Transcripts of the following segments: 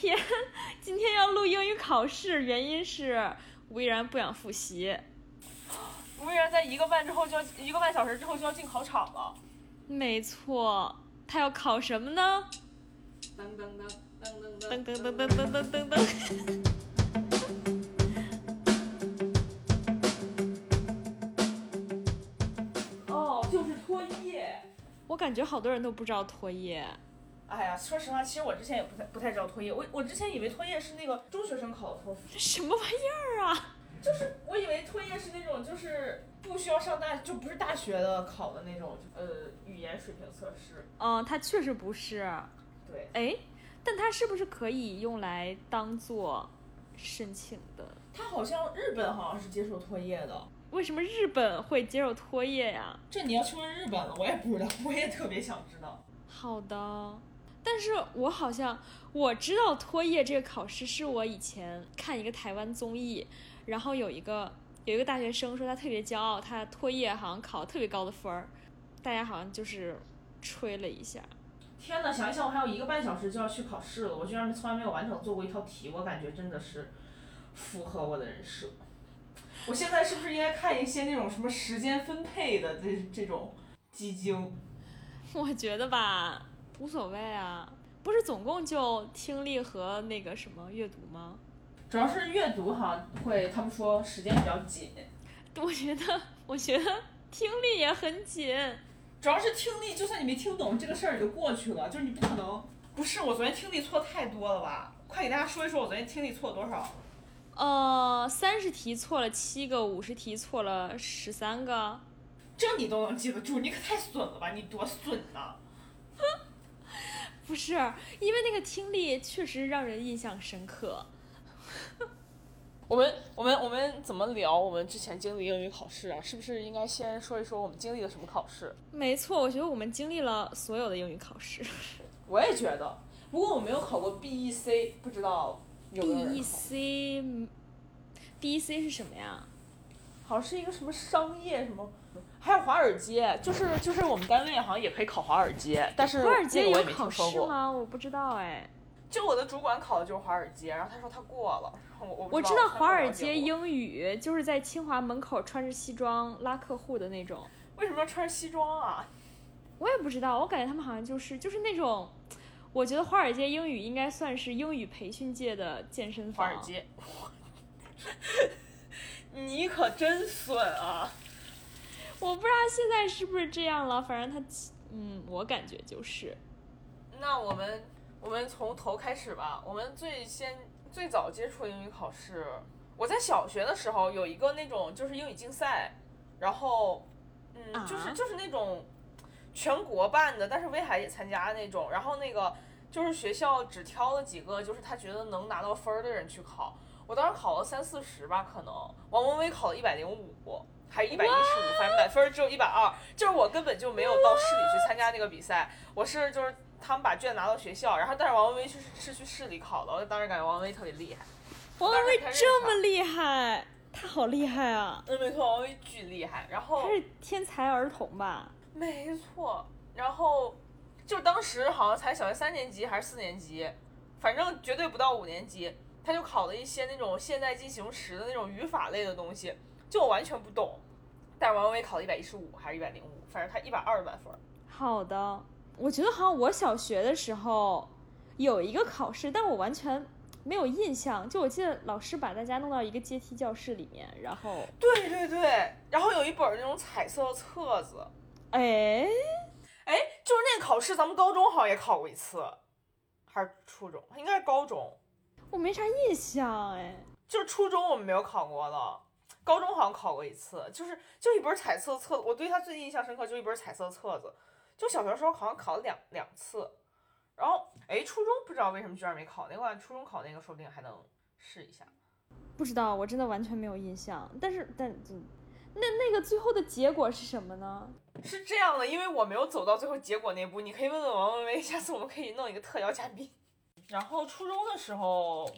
天今天要录英语考试，原因是吴依然不想复习。吴依然在一个半之后就要一个半小时之后就要进考场了。没错，他要考什么呢？噔噔噔噔噔噔噔噔噔噔噔噔。哦，就是拖业。我感觉好多人都不知道拖业。哎呀，说实话，其实我之前也不太不太知道托业。我我之前以为托业是那个中学生考的托福。什么玩意儿啊？就是我以为托业是那种就是不需要上大就不是大学的考的那种呃语言水平测试。嗯，它确实不是。对。哎，但它是不是可以用来当做申请的？它好像日本好像是接受托业的。为什么日本会接受托业呀？这你要去问日本了，我也不知道，我也特别想知道。好的。但是我好像我知道托业这个考试是我以前看一个台湾综艺，然后有一个有一个大学生说他特别骄傲，他托业好像考特别高的分儿，大家好像就是吹了一下。天呐，想一想，我还有一个半小时就要去考试了，我居然从来没有完整做过一套题，我感觉真的是符合我的人设。我现在是不是应该看一些那种什么时间分配的这这种基金？我觉得吧。无所谓啊，不是总共就听力和那个什么阅读吗？主要是阅读哈，会他们说时间比较紧。我觉得，我觉得听力也很紧。主要是听力，就算你没听懂这个事儿也就过去了，就是你不可能。不是，我昨天听力错太多了吧？快给大家说一说，我昨天听力错了多少？呃，三十题错了七个，五十题错了十三个。这你都能记得住？你可太损了吧！你多损呐！不是，因为那个听力确实让人印象深刻。我们我们我们怎么聊我们之前经历英语考试啊？是不是应该先说一说我们经历了什么考试？没错，我觉得我们经历了所有的英语考试。我也觉得，不过我没有考过 BEC，不知道有没有人 BEC，BEC 是什么呀？好像是一个什么商业什么，还有华尔街，就是就是我们单位好像也可以考华尔街，但是华尔街有考试吗？我不知道哎。就我的主管考的就是华尔街，然后他说他过了，我我我知道华尔街英语就是在清华门口穿着西装拉客户的那种。为什么要穿着西装啊？我也不知道，我感觉他们好像就是就是那种，我觉得华尔街英语应该算是英语培训界的健身房。华尔街。你可真损啊！我不知道现在是不是这样了，反正他，嗯，我感觉就是。那我们我们从头开始吧。我们最先最早接触英语考试，我在小学的时候有一个那种就是英语竞赛，然后，嗯，就是就是那种全国办的，但是威海也参加那种，然后那个就是学校只挑了几个，就是他觉得能拿到分儿的人去考。我当时考了三四十吧，可能王文威考了一百零五，还一百一十五，反正满分只有一百二，就是我根本就没有到市里去参加那个比赛，我是就是他们把卷拿到学校，然后但是王文威是是去市里考的，我当时感觉王文威特别厉害。王文威这么厉害，他好厉害啊！嗯，没错，王文威巨厉害。然后他是天才儿童吧？没错。然后就当时好像才小学三年级还是四年级，反正绝对不到五年级。他就考了一些那种现在进行时的那种语法类的东西，就我完全不懂。但是王维考了一百一十五还是一百零五，反正他一百二十满分。好的，我觉得好像我小学的时候有一个考试，但我完全没有印象。就我记得老师把大家弄到一个阶梯教室里面，然后对对对，然后有一本那种彩色的册子。哎哎，就是那个考试，咱们高中好像也考过一次，还是初中？应该是高中。我没啥印象哎，就是初中我们没有考过了，高中好像考过一次，就是就一本彩色册子，我对他最印象深刻就一本彩色册子，就小学时候好像考了两两次，然后哎，初中不知道为什么居然没考那个，初中考那个说不定还能试一下，不知道，我真的完全没有印象，但是但那那个最后的结果是什么呢？是这样的，因为我没有走到最后结果那步，你可以问问王文威，下次我们可以弄一个特邀嘉宾。然后初中的时候，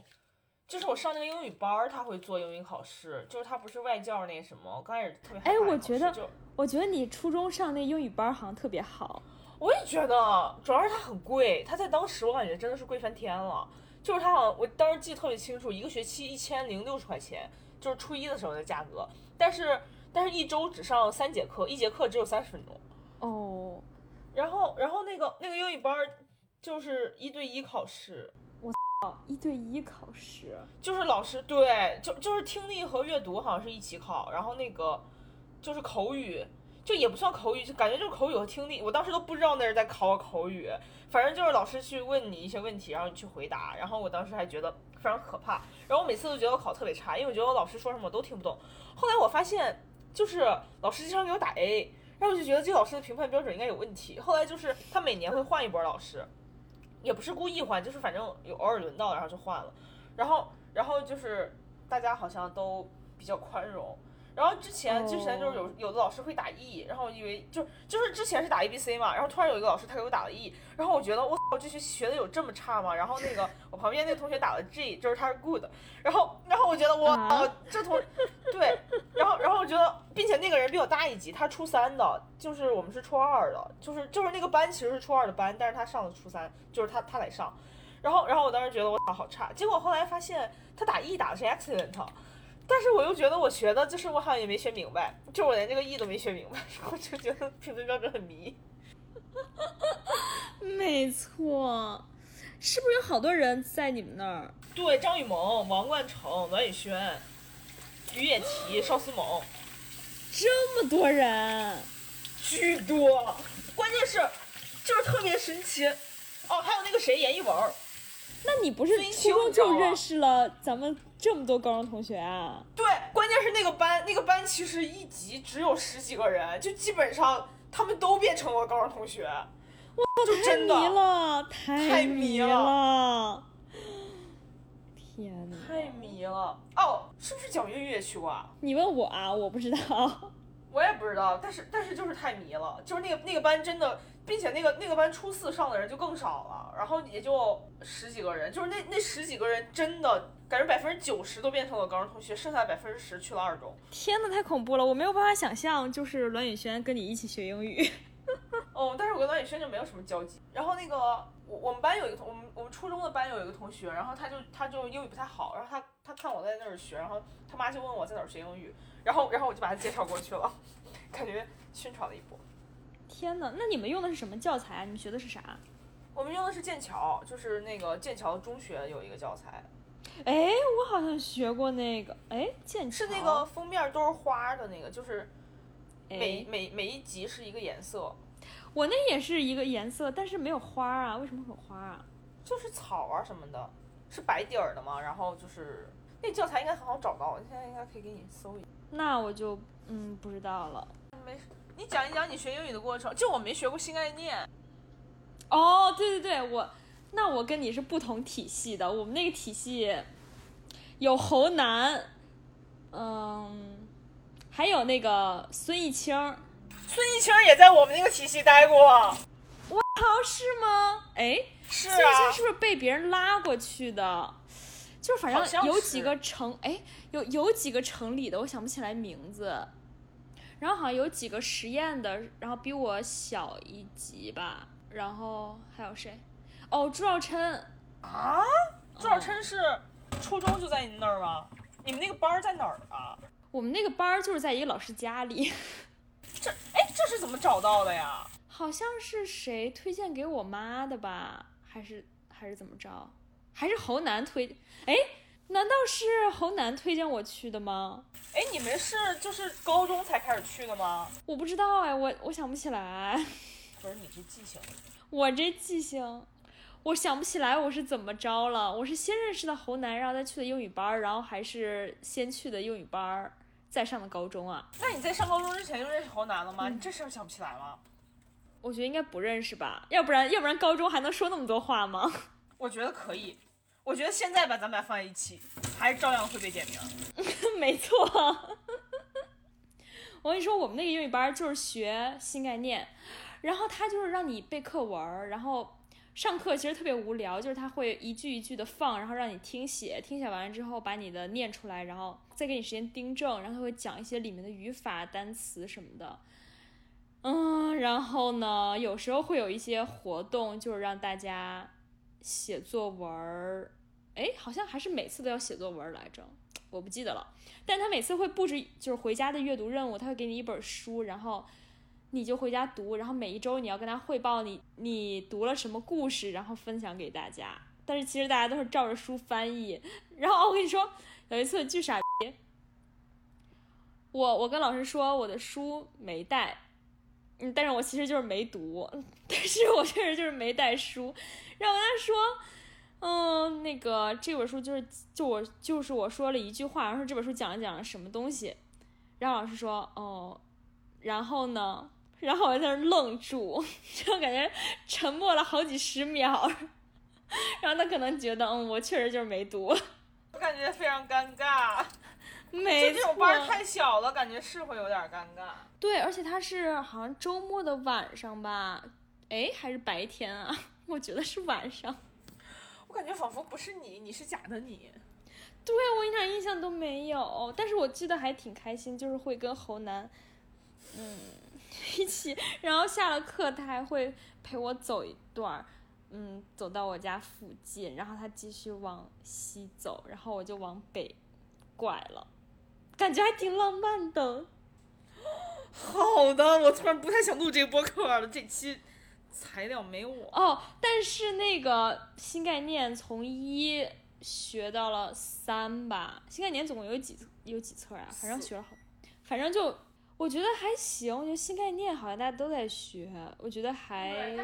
就是我上那个英语班儿，他会做英语考试，就是他不是外教那什么。我刚开始特别哎，我觉得，我觉得你初中上那英语班好像特别好。我也觉得，主要是它很贵，它在当时我感觉真的是贵翻天了。就是他好像我当时记得特别清楚，一个学期一千零六十块钱，就是初一的时候的价格，但是但是一周只上三节课，一节课只有三十分钟。哦，然后然后那个那个英语班儿就是一对一考试，一对一考试，就是老师对，就就是听力和阅读好像是一起考，然后那个就是口语，就也不算口语，就感觉就是口语和听力。我当时都不知道那是在考我口语，反正就是老师去问你一些问题，然后你去回答。然后我当时还觉得非常可怕，然后我每次都觉得我考特别差，因为我觉得我老师说什么我都听不懂。后来我发现，就是老师经常给我打 A，然后我就觉得这老师的评判标准应该有问题。后来就是他每年会换一波老师。也不是故意换，就是反正有偶尔轮到，然后就换了，然后然后就是大家好像都比较宽容，然后之前之前就是有有的老师会打 E，然后我以为就就是之前是打 A B C 嘛，然后突然有一个老师他给我打了 E，然后我觉得我我这学学的有这么差吗？然后那个我旁边那个同学打了 G，就是他是 good，然后然后我觉得我啊这同对，然后然后我觉得，并且那个人比我大一级，他初三的，就是我们是初二的，就是就是那个班其实是初二的班，但是他上的初三，就是他他来上，然后然后我当时觉得我打好差，结果后来发现他打 E 打的是 excellent，但是我又觉得我学的就是我好像也没学明白，就我连这个 E 都没学明白，然后就觉得评分标准很迷。没错，是不是有好多人在你们那儿？对，张雨萌、王冠成、栾雨轩、于野琪、邵思萌，这么多人，巨多，关键是就是特别神奇。哦，还有那个谁，严艺文，那你不是分初中就认识了咱们这么多高中同学啊？对，关键是那个班，那个班其实一级只有十几个人，就基本上他们都变成了高中同学。哇，就太迷真的了，太太迷了！天哪！太迷了。哦，是不是蒋月月也去过啊？你问我啊，我不知道。我也不知道，但是但是就是太迷了，就是那个那个班真的，并且那个那个班初四上的人就更少了，然后也就十几个人，就是那那十几个人真的感觉百分之九十都变成了高中同学，剩下百分之十去了二中。天呐，太恐怖了！我没有办法想象，就是栾宇轩跟你一起学英语。哦，但是我跟栾宇轩就没有什么交集。然后那个我我们班有一个同我们我们初中的班有一个同学，然后他就他就英语不太好，然后他他看我在那儿学，然后他妈就问我在哪儿学英语，然后然后我就把他介绍过去了，感觉宣传了一波。天哪，那你们用的是什么教材啊？你们学的是啥？我们用的是剑桥，就是那个剑桥中学有一个教材，哎，我好像学过那个，哎，剑桥是那个封面都是花的那个，就是每哎，每每一集是一个颜色，我那也是一个颜色，但是没有花啊？为什么会有花啊？就是草啊什么的，是白底儿的嘛，然后就是那教材应该很好找到，我现在应该可以给你搜一下。那我就嗯不知道了。没事，你讲一讲你学英语的过程。就我没学过新概念，哦，对对对，我那我跟你是不同体系的，我们那个体系有侯楠，嗯，还有那个孙艺清，孙艺清也在我们那个体系待过。我操，是吗？哎，是孙艺清啊，是不是被别人拉过去的？就是反正有几个城，哎，有有几个城里的，我想不起来名字。然后好像有几个实验的，然后比我小一级吧。然后还有谁？哦，朱兆琛。啊，朱小琛是初中就在你那儿吗？你们那个班儿在哪儿啊？我们那个班儿就是在一个老师家里，这哎，这是怎么找到的呀？好像是谁推荐给我妈的吧？还是还是怎么着？还是侯楠推？哎，难道是侯楠推荐我去的吗？哎，你们是就是高中才开始去的吗？我不知道哎，我我想不起来，不是你这记性。我这记性，我想不起来我是怎么着了。我是先认识的侯楠，然后再去的英语班，然后还是先去的英语班，再上的高中啊？那你在上高中之前就认识侯楠了吗？你这事儿想不起来吗？我觉得应该不认识吧，要不然要不然高中还能说那么多话吗？我觉得可以。我觉得现在把咱们俩放在一起，还是照样会被点名。没错，我跟你说，我们那个英语班就是学新概念，然后他就是让你背课文，然后上课其实特别无聊，就是他会一句一句的放，然后让你听写，听写完了之后把你的念出来，然后再给你时间订正，然后他会讲一些里面的语法、单词什么的。嗯，然后呢，有时候会有一些活动，就是让大家写作文儿，哎，好像还是每次都要写作文来着，我不记得了。但他每次会布置就是回家的阅读任务，他会给你一本书，然后你就回家读，然后每一周你要跟他汇报你你读了什么故事，然后分享给大家。但是其实大家都是照着书翻译。然后我跟你说，有一次巨傻逼，我我跟老师说我的书没带，嗯，但是我其实就是没读，但是我确实就是没带书，然后他说。嗯，那个这本书就是就我就是我说了一句话，然后说这本书讲了讲了什么东西，然后老师说哦，然后呢，然后我在那愣住，就感觉沉默了好几十秒，然后他可能觉得嗯，我确实就是没读，我感觉非常尴尬，没这种班太小了，感觉是会有点尴尬。对，而且他是好像周末的晚上吧，哎，还是白天啊？我觉得是晚上。我感觉仿佛不是你，你是假的你。对我一点印象都没有，但是我记得还挺开心，就是会跟侯楠，嗯，一起，然后下了课他还会陪我走一段，嗯，走到我家附近，然后他继续往西走，然后我就往北拐了，感觉还挺浪漫的。好的，我突然不太想录这个播客了，这期。材料没我哦，但是那个新概念从一学到了三吧，新概念总共有几有几册啊？反正学了好，反正就我觉得还行。我觉得新概念好像大家都在学，我觉得还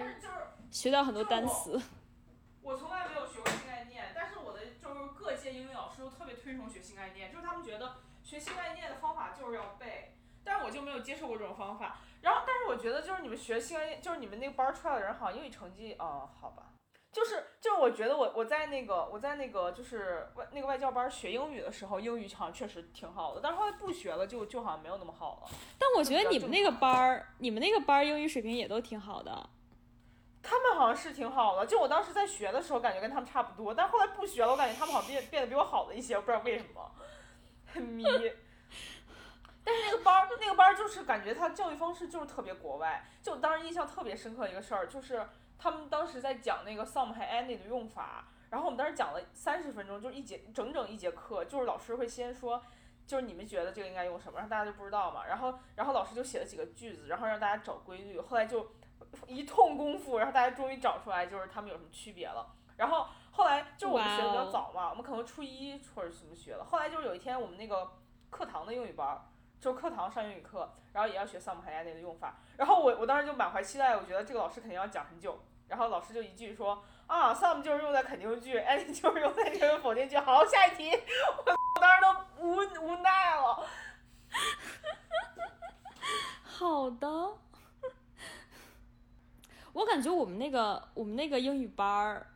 学到很多单词。我从来没有学过新概念，但是我的就是各界英语老师都特别推崇学新概念，就是他们觉得学新概念的方法就是要背，但是我就没有接受过这种方法。然后，我觉得就是你们学新闻，就是你们那个班出来的人，好像英语成绩，哦，好吧，就是就是我觉得我我在那个我在那个就是外那个外教班学英语的时候，英语好像确实挺好的，但是后来不学了，就就好像没有那么好了。但我觉得你们那个班儿，你们那个班儿英语水平也都挺好的。他们好像是挺好的，就我当时在学的时候，感觉跟他们差不多，但后来不学了，我感觉他们好像变变得比我好了一些，我不知道为什么，很迷。但是那个班儿，那个班儿就是感觉他教育方式就是特别国外。就当时印象特别深刻一个事儿，就是他们当时在讲那个 some 和 any 的用法，然后我们当时讲了三十分钟，就是一节整整一节课，就是老师会先说，就是你们觉得这个应该用什么，然后大家就不知道嘛，然后然后老师就写了几个句子，然后让大家找规律，后来就一通功夫，然后大家终于找出来就是他们有什么区别了。然后后来就我们学的比较早嘛，我们可能初一或者什么学了，后来就是有一天我们那个课堂的英语班就课堂上英语课，然后也要学 some 和 any 的用法，然后我我当时就满怀期待，我觉得这个老师肯定要讲很久，然后老师就一句说啊 some 就是用在肯定句，any 就是用在这个否定句，好，下一题，我当时都无无奈了。好的，我感觉我们那个我们那个英语班儿。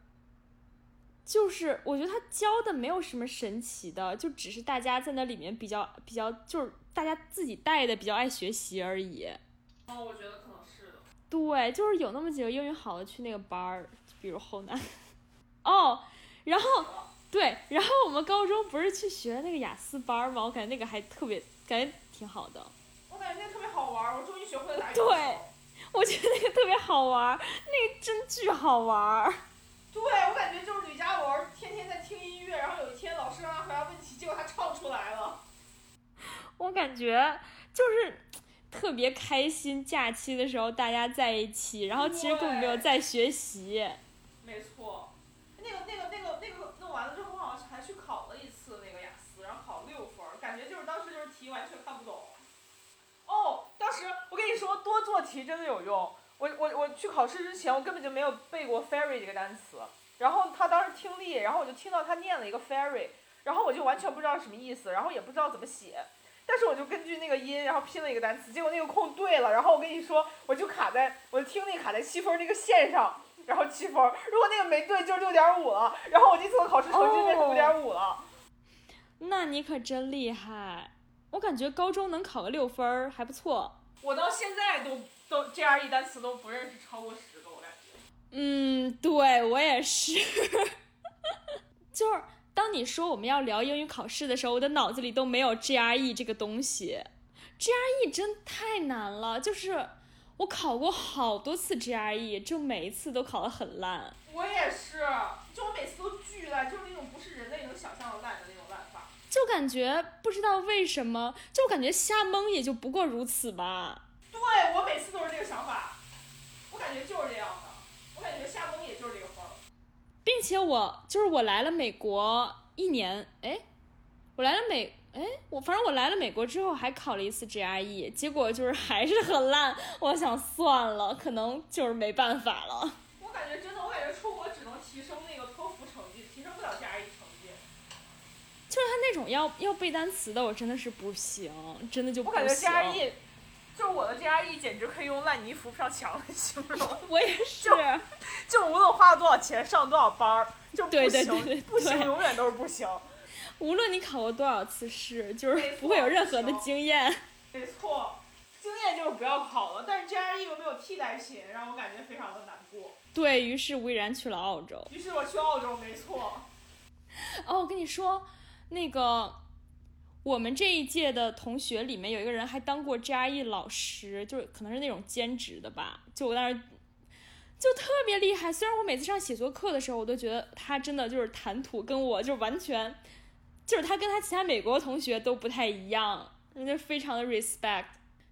就是我觉得他教的没有什么神奇的，就只是大家在那里面比较比较，就是大家自己带的比较爱学习而已。哦，我觉得可能是的。对，就是有那么几个英语好的去那个班儿，比如后南。哦，然后对，然后我们高中不是去学那个雅思班吗？我感觉那个还特别，感觉挺好的。我感觉那个特别好玩，我终于学会了打对，我觉得那个特别好玩，那个真巨好玩。对，我感觉就是吕佳文天天在听音乐，然后有一天老师让他回答问题，结果他唱出来了。我感觉就是特别开心，假期的时候大家在一起，然后其实根本没有在学习。没错，那个那个那个那个弄完了之后，我好像还去考了一次那个雅思，然后考了六分，感觉就是当时就是题完全看不懂。哦，当时我跟你说，多做题真的有用。我我我去考试之前，我根本就没有背过 fairy 这个单词，然后他当时听力，然后我就听到他念了一个 fairy，然后我就完全不知道什么意思，然后也不知道怎么写，但是我就根据那个音，然后拼了一个单词，结果那个空对了，然后我跟你说，我就卡在我的听力卡在七分那个线上，然后七分，如果那个没对就是六点五了，然后我这次的考试成绩变成五点五了。那你可真厉害，我感觉高中能考个六分还不错。我到现在都。都 GRE 单词都不认识超过十个，我感觉。嗯，对我也是。就是当你说我们要聊英语考试的时候，我的脑子里都没有 GRE 这个东西。GRE 真太难了，就是我考过好多次 GRE，就每一次都考得很烂。我也是，就我每次都巨烂，就是那种不是人类能想象的烂的那种烂法。就感觉不知道为什么，就感觉瞎蒙也就不过如此吧。对我每次都是这个想法，我感觉就是这样的，我感觉瞎蒙也就是这个分儿。并且我就是我来了美国一年，哎，我来了美，哎，我反正我来了美国之后还考了一次 GRE，结果就是还是很烂。我想算了，可能就是没办法了。我感觉真的，我感觉出国只能提升那个托福成绩，提升不了 GRE 成绩。就是他那种要要背单词的，我真的是不行，真的就不我感觉行。GRE，就是我的 GRE 简直可以用烂泥扶不上墙来形容。我也是，就无论花了多少钱，上了多少班儿，就不对行，对对对不行，永远都是不行。无论你考过多少次试，就是不会有任何的经验。没错，经验就是不要考了，但是 GRE 又没有替代品，让我感觉非常的难过。对于是，吴亦然去了澳洲。于是我去澳洲，没错。哦，我跟你说，那个我们这一届的同学里面有一个人还当过 GRE 老师，就是可能是那种兼职的吧。就我当时就特别厉害，虽然我每次上写作课的时候，我都觉得他真的就是谈吐跟我就完全，就是他跟他其他美国同学都不太一样，人家非常的 respect。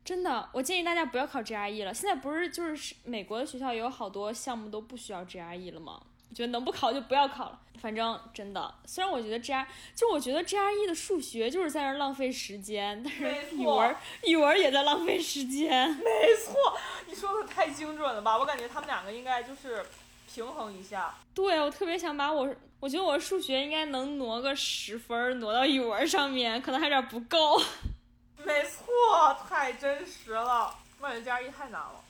真的，我建议大家不要考 GRE 了。现在不是就是美国的学校有好多项目都不需要 GRE 了吗？我觉得能不考就不要考了。反正真的，虽然我觉得 GR 就我觉得 GRE 的数学就是在那儿浪费时间，但是语文语文也在浪费时间。没错，你说的太精准了吧？我感觉他们两个应该就是平衡一下。对我特别想把我，我觉得我数学应该能挪个十分儿，挪到语文上面，可能还有点不够。没错，太真实了。我感觉 GRE 太难了。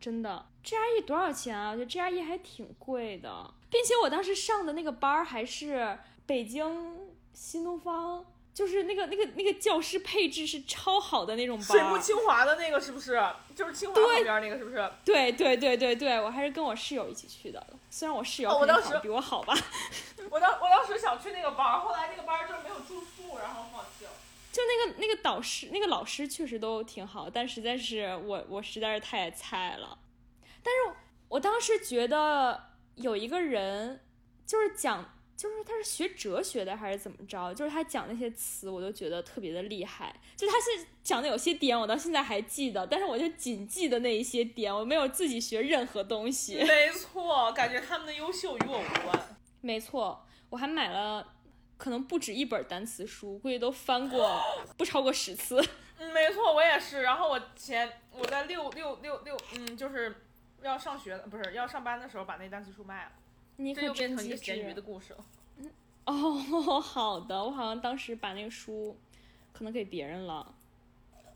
真的，GRE 多少钱啊？我觉得 GRE 还挺贵的，并且我当时上的那个班儿还是北京新东方，就是那个那个那个教师配置是超好的那种班儿。水木清华的那个是不是？就是清华对旁边那个是不是？对对对对对，我还是跟我室友一起去的，虽然我室友哦我当时比我好吧。我当我当时想去那个班儿，后来那个班儿就是没有住宿，然后放弃了。就那个那个导师那个老师确实都挺好，但实在是我我实在是太菜了。但是我当时觉得有一个人就是讲，就是他是学哲学的还是怎么着，就是他讲那些词我都觉得特别的厉害。就他是讲的有些点我到现在还记得，但是我就仅记得那一些点，我没有自己学任何东西。没错，感觉他们的优秀与我无关。没错，我还买了。可能不止一本单词书，估计都翻过 不超过十次。嗯，没错，我也是。然后我前我在六六六六，嗯，就是要上学不是要上班的时候把那单词书卖了，你可这又变成一个咸鱼的故事了。哦，好的，我好像当时把那个书可能给别人了。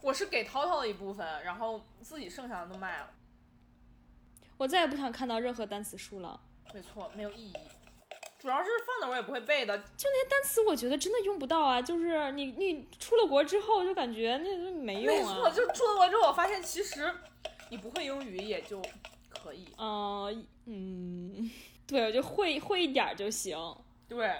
我是给涛涛的一部分，然后自己剩下的都卖了。我再也不想看到任何单词书了。没错，没有意义。主要是放那我也不会背的。就那些单词，我觉得真的用不到啊！就是你你出了国之后，就感觉那都没用啊没错，啊。就出了国之后，我发现其实你不会英语也就可以。嗯嗯，对，我就会会一点儿就行。对，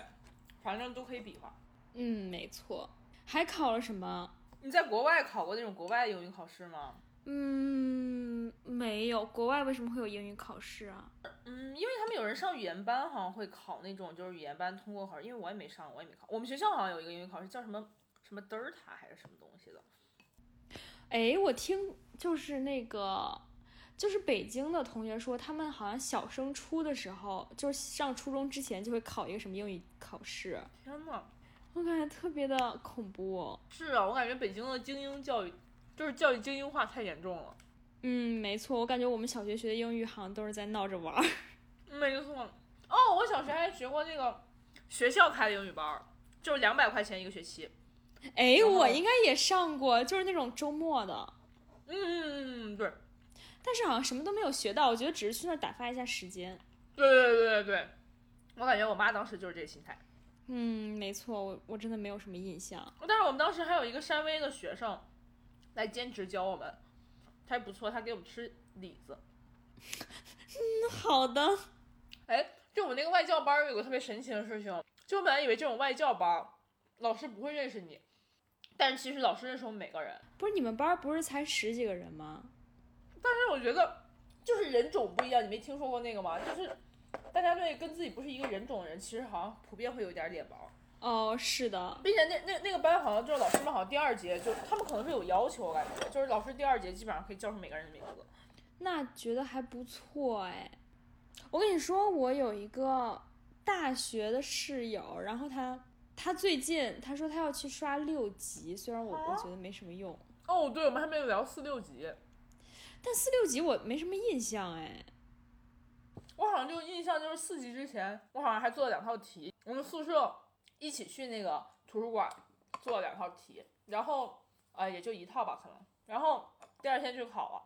反正都可以比划。嗯，没错。还考了什么？你在国外考过那种国外英语考试吗？嗯，没有。国外为什么会有英语考试啊？嗯，因为他们有人上语言班，好像会考那种就是语言班通过考试。因为我也没上，我也没考。我们学校好像有一个英语考试，叫什么什么德尔塔还是什么东西的。哎，我听就是那个，就是北京的同学说，他们好像小升初的时候，就是上初中之前就会考一个什么英语考试，天呐，我感觉特别的恐怖、哦。是啊，我感觉北京的精英教育就是教育精英化太严重了。嗯，没错，我感觉我们小学学的英语好像都是在闹着玩儿。没错。哦，我小学还学过那个学校开的英语班儿，就是两百块钱一个学期。哎，我应该也上过，就是那种周末的，嗯嗯嗯嗯，对，但是好像什么都没有学到，我觉得只是去那儿打发一下时间。对对对对对，我感觉我妈当时就是这个心态。嗯，没错，我我真的没有什么印象。但是我们当时还有一个山威的学生来兼职教我们，他还不错，他给我们吃李子。嗯好的，哎，就我们那个外教班儿有个特别神奇的事情，就我本来以为这种外教班儿老师不会认识你，但是其实老师认识我们每个人。不是你们班儿不是才十几个人吗？但是我觉得就是人种不一样，你没听说过那个吗？就是大家对跟自己不是一个人种的人，其实好像普遍会有点脸毛。哦，是的，并且那那那个班好像就是老师们好像第二节就他们可能是有要求，我感觉就是老师第二节基本上可以叫出每个人的名字。那觉得还不错哎。我跟你说，我有一个大学的室友，然后他他最近他说他要去刷六级，虽然我我觉得没什么用。哦，对，我们还没有聊四六级，但四六级我没什么印象哎。我好像就印象就是四级之前，我好像还做了两套题，我们宿舍一起去那个图书馆做了两套题，然后呃也就一套吧可能，然后第二天就考了，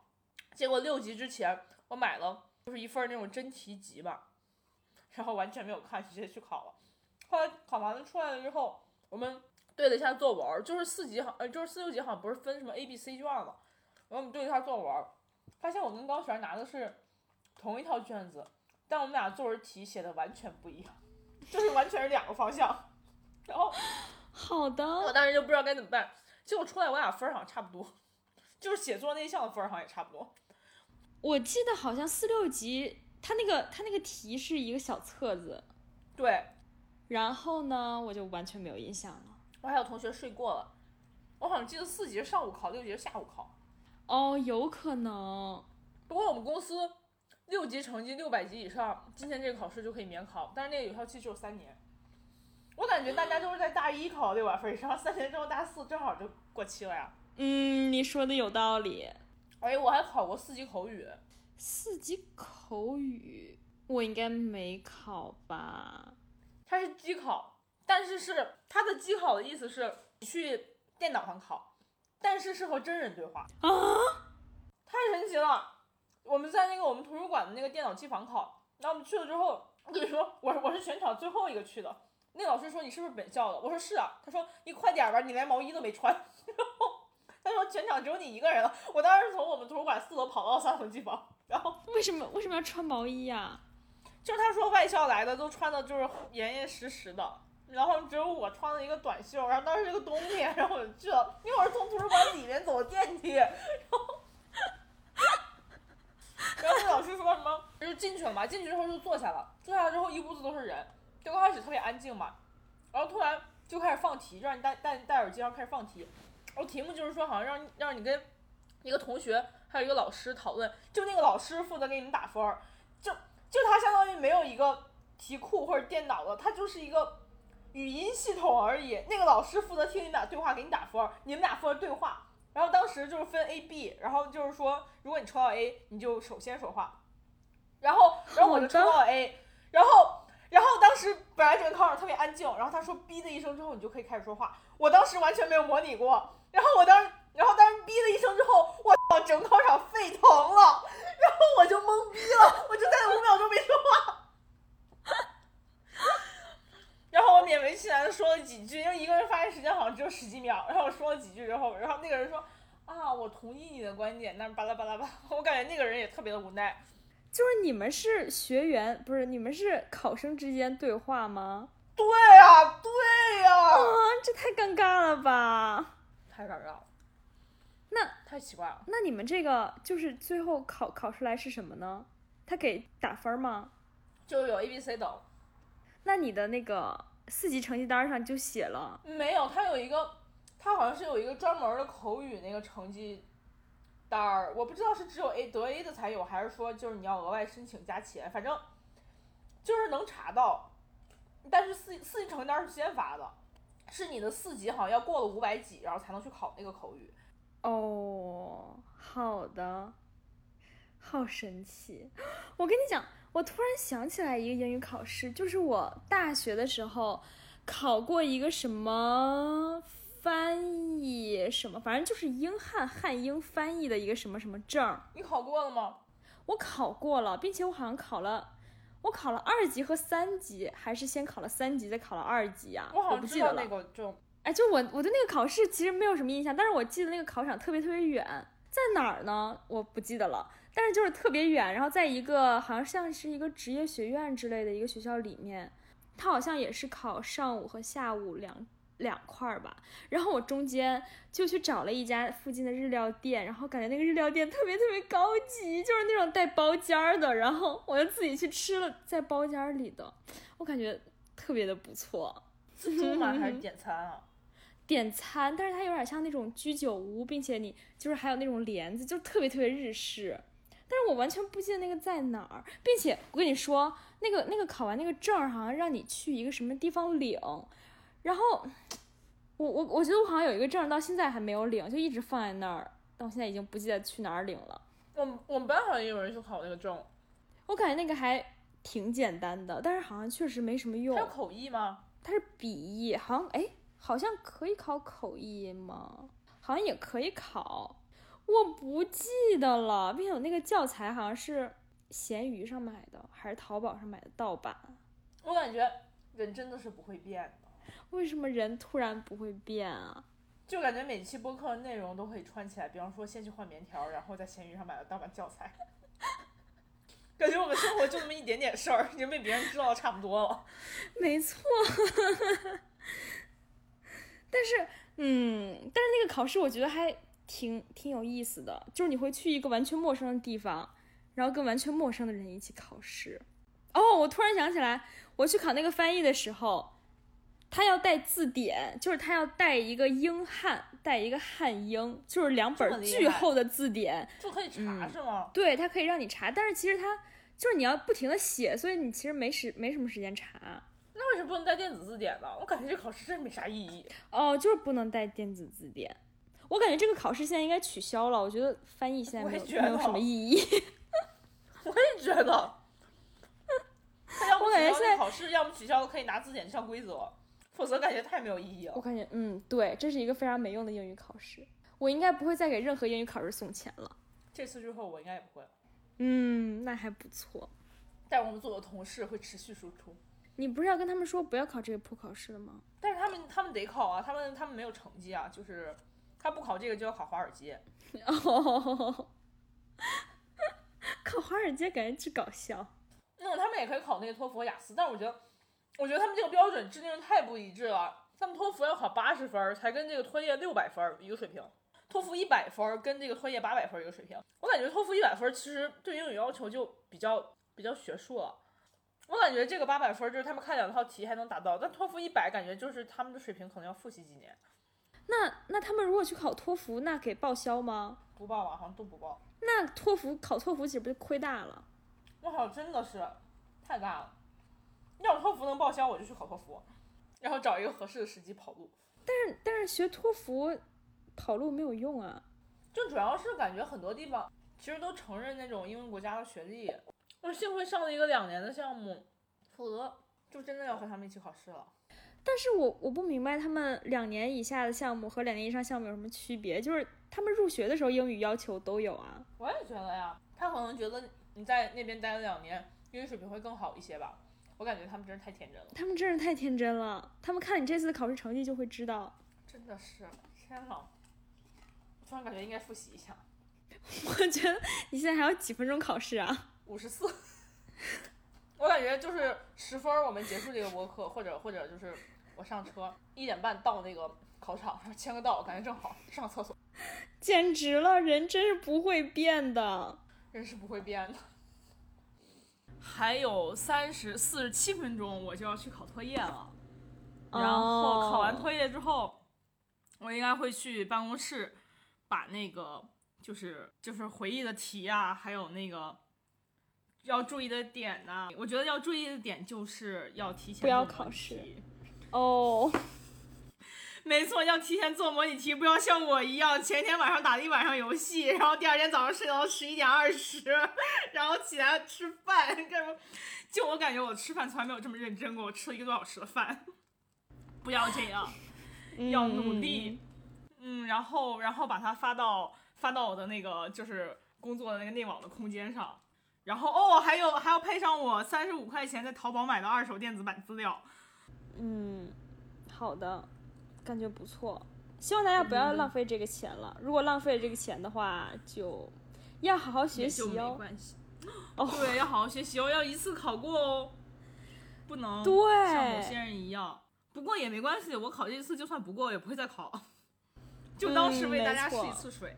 结果六级之前我买了就是一份那种真题集嘛，然后完全没有看，直接去考了，后来考完了出来了之后，我们对了一下作文，就是四级好呃就是四六级好像不是分什么 A B C 卷嘛，然后我们对一下作文，发现我跟高璇拿的是同一套卷子。但我们俩作文题写的完全不一样，就是完全是两个方向。然后，好的，我当时就不知道该怎么办。结果出来我俩分好像差不多，就是写作那项的分好像也差不多。我记得好像四六级，他那个他那个题是一个小册子。对。然后呢，我就完全没有印象了。我还有同学睡过了。我好像记得四级是上午考，六级是下午考。哦，有可能。不过我们公司。六级成绩六百级以上，今年这个考试就可以免考，但是那个有效期只有三年。我感觉大家都是在大一考六百分以上，三年之后大四正好就过期了呀。嗯，你说的有道理。哎，我还考过四级口语。四级口语我应该没考吧？它是机考，但是是它的机考的意思是去电脑上考，但是是和真人对话啊，太神奇了。我们在那个我们图书馆的那个电脑机房考，然后我们去了之后，我跟你说，我我是全场最后一个去的。那老师说你是不是本校的？我说是啊。他说你快点吧，你连毛衣都没穿。然后他说全场只有你一个人了。我当时从我们图书馆四楼跑到三楼机房，然后为什么为什么要穿毛衣呀？就是他说外校来的都穿的就是严严实实的，然后只有我穿了一个短袖。然后当时是个冬天，然后我就去了，因为我是从图书馆里面走电梯，然后。然后那老师说什么？就进去了嘛，进去之后就坐下了，坐下之后一屋子都是人，就刚开始特别安静嘛，然后突然就开始放题，让你戴戴戴耳机，然后开始放题，然后题目就是说好像让让你跟一个同学还有一个老师讨论，就那个老师负责给你们打分儿，就就他相当于没有一个题库或者电脑的，他就是一个语音系统而已，那个老师负责听你们俩对话给你打分，你们俩负责对话。然后当时就是分 A、B，然后就是说，如果你抽到 A，你就首先说话。然后，然后我就抽到 A，然后，然后当时本来整个考场特别安静，然后他说哔的一声之后，你就可以开始说话。我当时完全没有模拟过，然后我当时，然后当时哔的一声之后，我操，整考场沸腾了，然后我就懵逼了，我就在五秒钟没说话。然后我勉为其难的说了几句，因为一个人发言时间好像只有十几秒。然后我说了几句之后，然后那个人说：“啊，我同意你的观点。”那巴拉巴拉巴，我感觉那个人也特别的无奈。就是你们是学员，不是你们是考生之间对话吗？对呀，对呀。啊，这太尴尬了吧！太尴尬了。那太奇怪了。那你们这个就是最后考考出来是什么呢？他给打分吗？就有 A、B、C 等。那你的那个四级成绩单上就写了？没有，他有一个，他好像是有一个专门的口语那个成绩单儿，我不知道是只有 A 得 A 的才有，还是说就是你要额外申请加钱，反正就是能查到。但是四四级成绩单是先发的，是你的四级好像要过了五百几，然后才能去考那个口语。哦，好的，好神奇！我跟你讲。我突然想起来一个英语考试，就是我大学的时候考过一个什么翻译什么，反正就是英汉汉英翻译的一个什么什么证。你考过了吗？我考过了，并且我好像考了，我考了二级和三级，还是先考了三级再考了二级呀？我好像知道那个证。哎，就我我对那个考试其实没有什么印象，但是我记得那个考场特别特别远，在哪儿呢？我不记得了。但是就是特别远，然后在一个好像像是一个职业学院之类的一个学校里面，它好像也是考上午和下午两两块儿吧。然后我中间就去找了一家附近的日料店，然后感觉那个日料店特别特别高级，就是那种带包间儿的。然后我就自己去吃了在包间里的，我感觉特别的不错。自助吗？还是点餐啊？点餐，但是它有点像那种居酒屋，并且你就是还有那种帘子，就特别特别日式。但是我完全不记得那个在哪儿，并且我跟你说，那个那个考完那个证，好像让你去一个什么地方领，然后我我我觉得我好像有一个证到现在还没有领，就一直放在那儿，但我现在已经不记得去哪儿领了。我们我们班好像也有人去考那个证，我感觉那个还挺简单的，但是好像确实没什么用它。有口译吗？它是笔译，好像哎，好像可以考口译吗？好像也可以考，我不记得了。并且我那个教材好像是闲鱼上买的，还是淘宝上买的盗版？我感觉人真的是不会变的，为什么人突然不会变啊？就感觉每期播客的内容都可以串起来。比方说，先去换棉条，然后在闲鱼上买了盗版教材。感觉我们生活就那么一点点事儿，已经被别人知道的差不多了。没错，但是，嗯，但是那个考试我觉得还挺挺有意思的，就是你会去一个完全陌生的地方，然后跟完全陌生的人一起考试。哦，我突然想起来，我去考那个翻译的时候，他要带字典，就是他要带一个英汉，带一个汉英，就是两本巨厚的字典。就可以查、是吗？对，它可以让你查，但是其实它就是你要不停的写，所以你其实没时没什么时间查。那为什么不能带电子字典呢？我感觉这考试真没啥意义。哦，就是不能带电子字典。我感觉这个考试现在应该取消了。我觉得翻译现在我没有没有什么意义。我也觉得，他要么我感觉现在取消考试，要么取消可以拿字典这项规则，否则感觉太没有意义了。我感觉，嗯，对，这是一个非常没用的英语考试。我应该不会再给任何英语考试送钱了。这次之后我应该也不会了，嗯，那还不错。但我们组的同事会持续输出。你不是要跟他们说不要考这个普考试了吗？但是他们他们得考啊，他们他们没有成绩啊，就是他不考这个就要考华尔街。哦，考华尔街感觉巨搞笑。那他们也可以考那个托福和雅思，但是我觉得，我觉得他们这个标准制定的太不一致了。他们托福要考八十分儿，才跟这个托业六百分儿一个水平；托福一百分儿跟这个托业八百分儿一个水平。我感觉托福一百分儿其实对英语要求就比较比较学术了。我感觉这个八百分儿就是他们看两套题还能达到，但托福一百感觉就是他们的水平可能要复习几年。那那他们如果去考托福，那给报销吗？不报啊，好像都不报。那托福考托福岂不是亏大了？我靠，真的是太大了。要是托福能报销，我就去考托福，然后找一个合适的时机跑路。但是学托福跑路没有用啊。就主要是感觉很多地方其实都承认那种英文国家的学历。我幸亏上了一个两年的项目，否则就真的要和他们一起考试了。但是我我不明白他们两年以下的项目和两年以上项目有什么区别？就是他们入学的时候英语要求都有啊。我也觉得呀，他可能觉得你在那边待了两年，英语水平会更好一些吧。我感觉他们真是太天真了，他们真是太天真了，他们看你这次的考试成绩就会知道。真的是天呐！突然感觉应该复习一下。我觉得你现在还有几分钟考试啊？五十四，我感觉就是十分儿，我们结束这个播客，或者或者就是我上车一点半到那个考场，签个到，感觉正好上厕所。简直了，人真是不会变的。人是不会变的。还有三十四十七分钟，我就要去考托业了。然后考完托业之后，我应该会去办公室把那个就是就是回忆的题啊，还有那个要注意的点呐、我觉得要注意的点就是要提前不要考试题。哦，没错，要提前做模拟题，不要像我一样前天晚上打了一晚上游戏，然后第二天早上睡到十一点二十，然后起来吃饭，干什么？就我感觉我吃饭从来没有这么认真过，我吃了一个多小时的饭。不要这样，要努力。嗯，然后然后把它发到发到我的那个就是工作的那个内网的空间上。然后哦，还有还要配上我三十五块钱在淘宝买的二手电子版资料。嗯，好的，感觉不错。希望大家不要浪费这个钱了。如果浪费这个钱的话，就要好好学习哦没。关系。哦对，要好好学习哦，要一次考过哦，不能对像某些人一样。不过也没关系，我考这一次就算不过，也不会再考，就当是嗯为大家试一次水。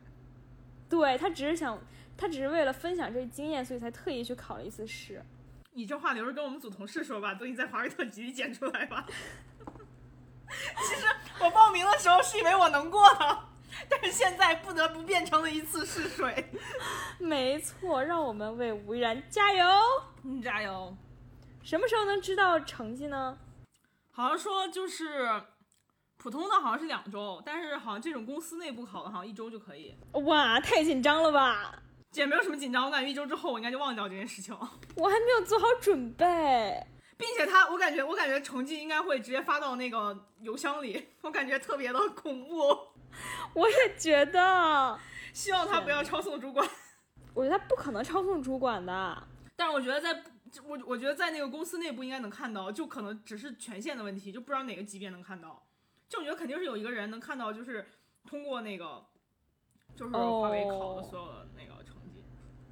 对他只是想，他只是为了分享这个经验，所以才特意去考了一次试。你这话留着跟我们组同事说吧，等你在华为特辑里剪出来吧。时候是以为我能过的，但是现在不得不变成了一次试水。没错，让我们为吴依然加油！嗯，加油！什么时候能知道成绩呢？好像说就是普通的好像是两周，但是好像这种公司内部考的好像一周就可以。哇，太紧张了吧！姐没有什么紧张，我感觉一周之后我应该就忘掉这件事情了。我还没有做好准备，并且他，我感觉我感觉成绩应该会直接发到那个邮箱里，我感觉特别的恐怖。我也觉得，希望他不要抄送主管。我觉得他不可能抄送主管的。但是我觉得在，我我觉得在那个公司内部应该能看到，就可能只是权限的问题，就不知道哪个级别能看到。就我觉得肯定是有一个人能看到，就是通过那个，就是华为考的所有的那个成绩。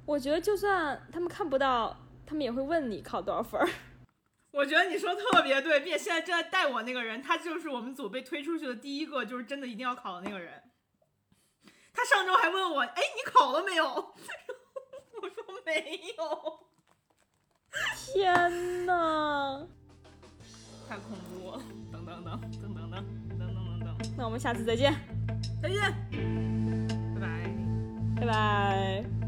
我觉得就算他们看不到，他们也会问你考多少分儿。我觉得你说特别对，并且现在正在带我那个人，他就是我们组被推出去的第一个，就是真的一定要考的那个人。他上周还问我，哎，你考了没有？我说没有。天呐，太恐怖了！等等等等等等等等等等。那我们下次再见，再见，拜拜，拜拜。